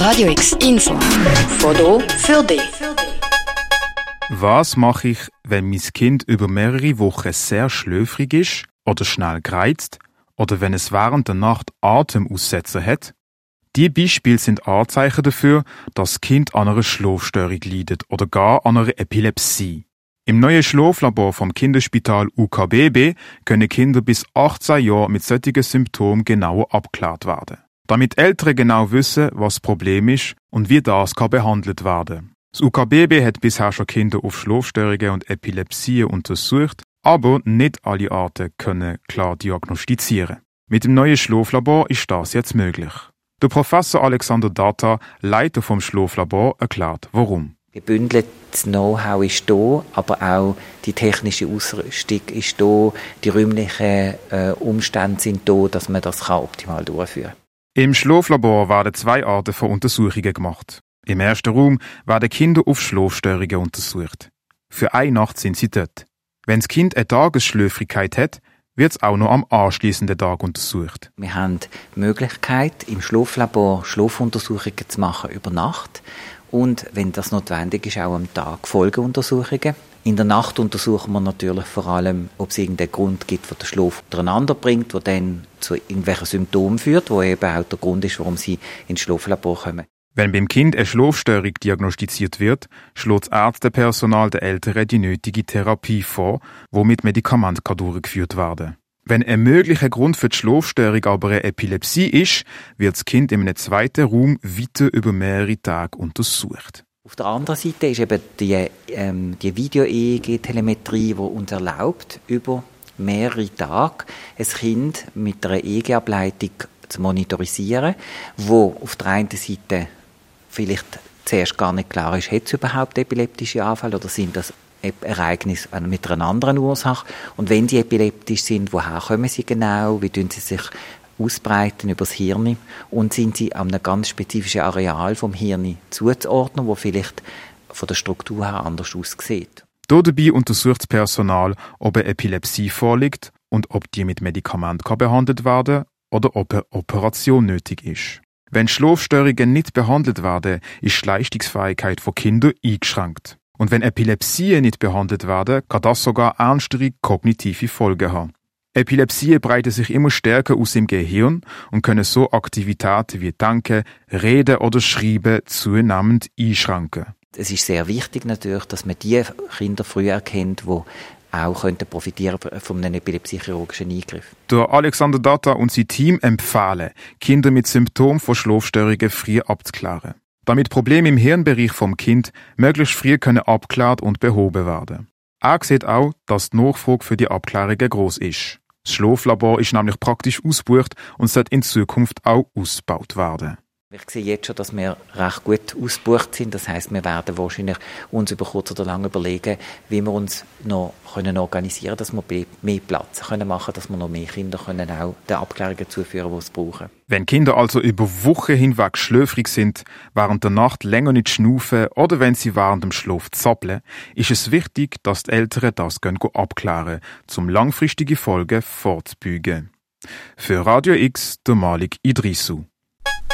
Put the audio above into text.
Radio X Info. Foto für dich. Was mache ich, wenn mein Kind über mehrere Wochen sehr schläfrig ist oder schnell greizt oder wenn es während der Nacht Atemaussetzer hat? Die Beispiele sind Anzeichen dafür, dass das Kind an einer Schlafstörung leidet oder gar an einer Epilepsie. Im neuen Schlaflabor vom Kinderspital UKBB können Kinder bis 18 Jahre mit solchen Symptomen genauer abgeklärt werden. Damit Eltern genau wissen, was das Problem ist und wie das kann behandelt werden. Das UKBB hat bisher schon Kinder auf Schlafstörungen und Epilepsie untersucht, aber nicht alle Arten können klar diagnostizieren. Mit dem neuen Schlaflabor ist das jetzt möglich. Der Professor Alexander Data, Leiter vom Schlaflabor, erklärt, warum. Gebündeltes Know-how ist da, aber auch die technische Ausrüstung ist da, die räumlichen äh, Umstände sind da, dass man das optimal durchführen kann. Im Schlaflabor werden zwei Arten von Untersuchungen gemacht. Im ersten Raum werden Kinder auf Schlafstörungen untersucht. Für eine Nacht sind sie dort. Wenn das Kind eine Tagesschläfrigkeit hat, wird es auch noch am anschließenden Tag untersucht. Wir haben die Möglichkeit, im Schlaflabor Schlafuntersuchungen zu machen über Nacht und, wenn das notwendig ist, auch am Tag Folgeuntersuchungen. In der Nacht untersuchen wir natürlich vor allem, ob es irgendeinen Grund gibt, der den Schlaf durcheinander bringt, der dann zu irgendwelchen Symptomen führt, wo eben auch der Grund ist, warum sie ins Schlaflabor kommen. Wenn beim Kind eine Schlafstörung diagnostiziert wird, schlägt das Ärztepersonal der Eltern die nötige Therapie vor, wo mit Medikamenten durchgeführt werden Wenn ein möglicher Grund für die Schlafstörung aber eine Epilepsie ist, wird das Kind in einem zweiten Raum weiter über mehrere Tage untersucht. Auf der anderen Seite ist eben die, ähm, die Video-EEG-Telemetrie, die uns erlaubt, über mehrere Tage ein Kind mit einer EEG-Ableitung zu monitorisieren, wo auf der einen Seite vielleicht zuerst gar nicht klar ist, hat es überhaupt epileptische Anfälle oder sind das Ereignisse mit einer anderen Ursache? Und wenn die epileptisch sind, woher kommen sie genau? Wie tun sie sich ausbreiten übers Hirn? Und sind sie an einem ganz spezifischen Areal vom Hirn zuzuordnen, wo vielleicht von der Struktur her anders aussieht? Dabei untersucht das Personal, ob eine Epilepsie vorliegt und ob die mit Medikamenten behandelt werden oder ob eine Operation nötig ist. Wenn Schlafstörungen nicht behandelt werden, ist die Leistungsfähigkeit von Kindern eingeschränkt. Und wenn Epilepsien nicht behandelt werden, kann das sogar ernstere kognitive Folgen haben. Epilepsien breiten sich immer stärker aus im Gehirn und können so Aktivitäten wie Denken, Reden oder Schreiben zunehmend einschränken. Es ist sehr wichtig natürlich, dass man die Kinder früh erkennt, die auch könnten profitieren von einem epilepsiechirurgischen Eingriff. Der Alexander Data und sein Team empfehlen, Kinder mit Symptomen von Schlafstörungen früh abzuklären. Damit Probleme im Hirnbereich vom Kind möglichst früh können abgeklärt und behoben werden. Er sieht auch, dass die Nachfrage für die Abklärungen groß ist. Das Schlaflabor ist nämlich praktisch ausgebucht und sollte in Zukunft auch ausgebaut werden. Ich sehe jetzt schon, dass wir recht gut ausgebucht sind. Das heißt, wir werden wahrscheinlich uns über kurz oder lang überlegen, wie wir uns noch können organisieren, dass wir mehr Platz können machen, dass wir noch mehr Kinder können auch den Abklärungen zuführen, die es brauchen. Wenn Kinder also über Wochen hinweg schläfrig sind, während der Nacht länger nicht schnaufen oder wenn sie während dem Schlaf zappeln, ist es wichtig, dass die Eltern das abklären, um langfristige Folgen vorzubeugen. Für Radio X, der Malik Idrisu.